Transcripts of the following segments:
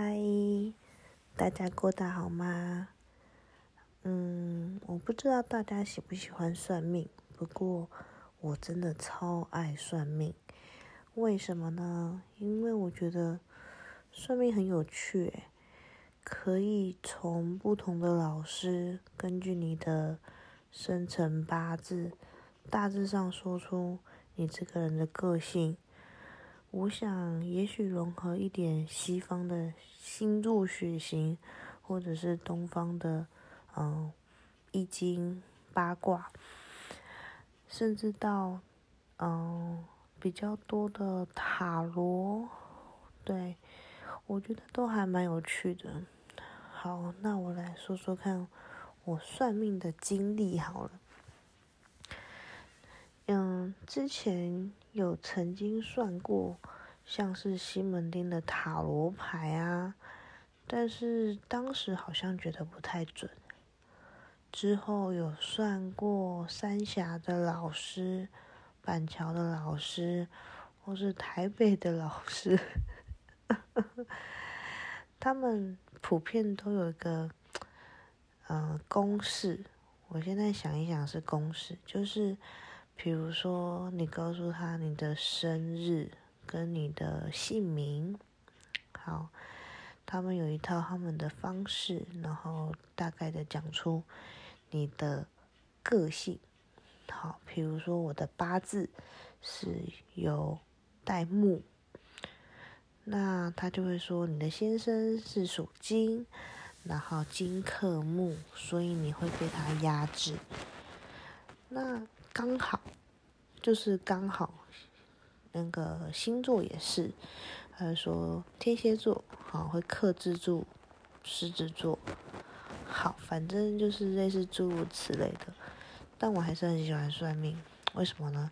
嗨，大家过得好吗？嗯，我不知道大家喜不喜欢算命，不过我真的超爱算命。为什么呢？因为我觉得算命很有趣，可以从不同的老师根据你的生辰八字，大致上说出你这个人的个性。我想，也许融合一点西方的星座血型，或者是东方的，嗯，易经八卦，甚至到，嗯，比较多的塔罗，对，我觉得都还蛮有趣的。好，那我来说说看我算命的经历好了。嗯，之前有曾经算过，像是西门町的塔罗牌啊，但是当时好像觉得不太准。之后有算过三峡的老师、板桥的老师，或是台北的老师，他们普遍都有一个，嗯，公式。我现在想一想，是公式，就是。比如说，你告诉他你的生日跟你的姓名，好，他们有一套他们的方式，然后大概的讲出你的个性。好，比如说我的八字是有带木，那他就会说你的先生是属金，然后金克木，所以你会被他压制。那刚好，就是刚好，那个星座也是，他说天蝎座好会克制住狮子座，好，反正就是类似诸如此类的。但我还是很喜欢算命，为什么呢？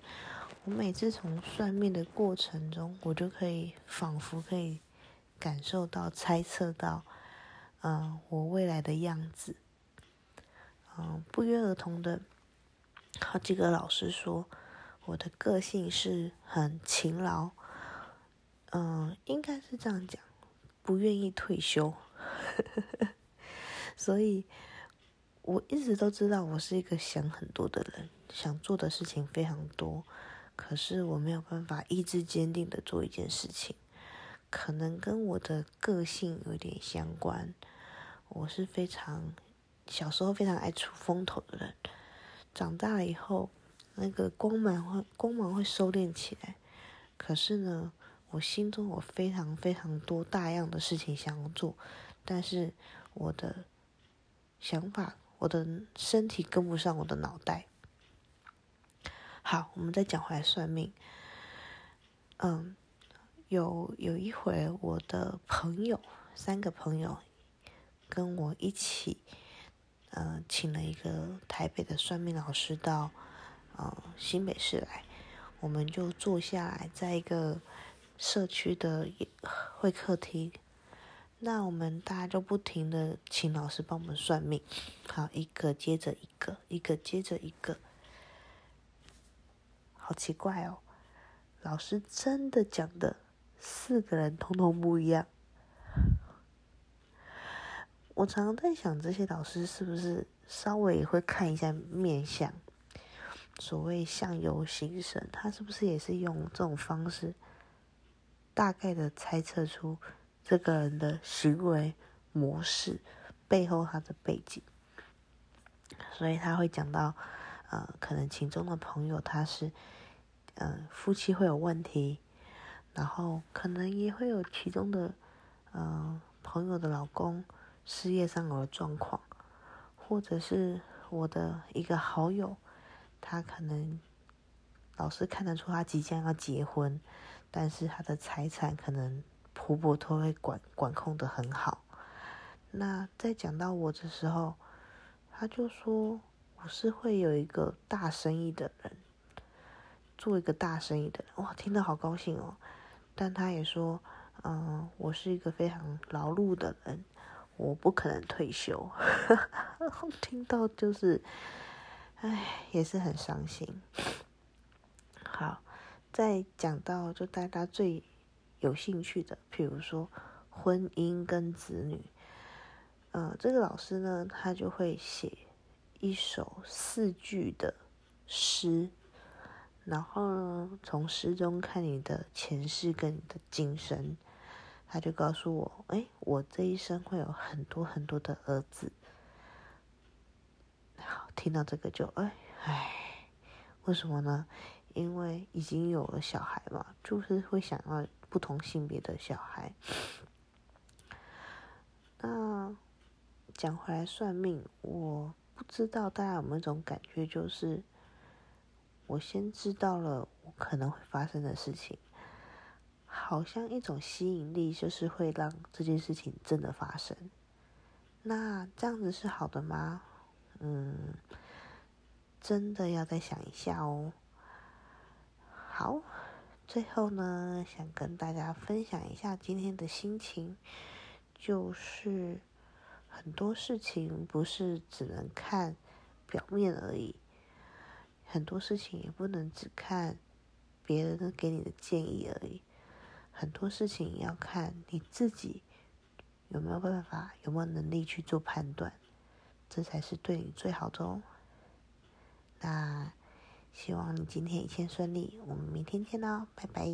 我每次从算命的过程中，我就可以仿佛可以感受到、猜测到，嗯，我未来的样子，嗯，不约而同的。好几个老师说，我的个性是很勤劳，嗯，应该是这样讲，不愿意退休，所以我一直都知道我是一个想很多的人，想做的事情非常多，可是我没有办法意志坚定的做一件事情，可能跟我的个性有点相关，我是非常小时候非常爱出风头的人。长大了以后，那个光芒会光芒会收敛起来。可是呢，我心中有非常非常多大样的事情想要做，但是我的想法，我的身体跟不上我的脑袋。好，我们再讲回来算命。嗯，有有一回，我的朋友三个朋友跟我一起。嗯，请了一个台北的算命老师到，呃，新北市来，我们就坐下来，在一个社区的会客厅，那我们大家就不停的请老师帮我们算命，好，一个接着一个，一个接着一个，好奇怪哦，老师真的讲的四个人通通不一样。我常常在想，这些老师是不是稍微会看一下面相？所谓相由心生，他是不是也是用这种方式，大概的猜测出这个人的行为模式背后他的背景？所以他会讲到，呃，可能其中的朋友他是，嗯，夫妻会有问题，然后可能也会有其中的，嗯，朋友的老公。事业上有状况，或者是我的一个好友，他可能老是看得出他即将要结婚，但是他的财产可能婆婆都会管管控的很好。那在讲到我的时候，他就说我是会有一个大生意的人，做一个大生意的人，哇，听得好高兴哦。但他也说，嗯，我是一个非常劳碌的人。我不可能退休，听到就是，唉，也是很伤心。好，再讲到就大家最有兴趣的，比如说婚姻跟子女。呃，这个老师呢，他就会写一首四句的诗，然后呢，从诗中看你的前世跟你的今生。他就告诉我，哎，我这一生会有很多很多的儿子。好，听到这个就哎哎，为什么呢？因为已经有了小孩嘛，就是会想要不同性别的小孩。那讲回来算命，我不知道大家有没有一种感觉，就是我先知道了我可能会发生的事情。好像一种吸引力，就是会让这件事情真的发生。那这样子是好的吗？嗯，真的要再想一下哦。好，最后呢，想跟大家分享一下今天的心情，就是很多事情不是只能看表面而已，很多事情也不能只看别人给你的建议而已。很多事情要看你自己有没有办法，有没有能力去做判断，这才是对你最好的哦。那希望你今天一切顺利，我们明天见喽，拜拜。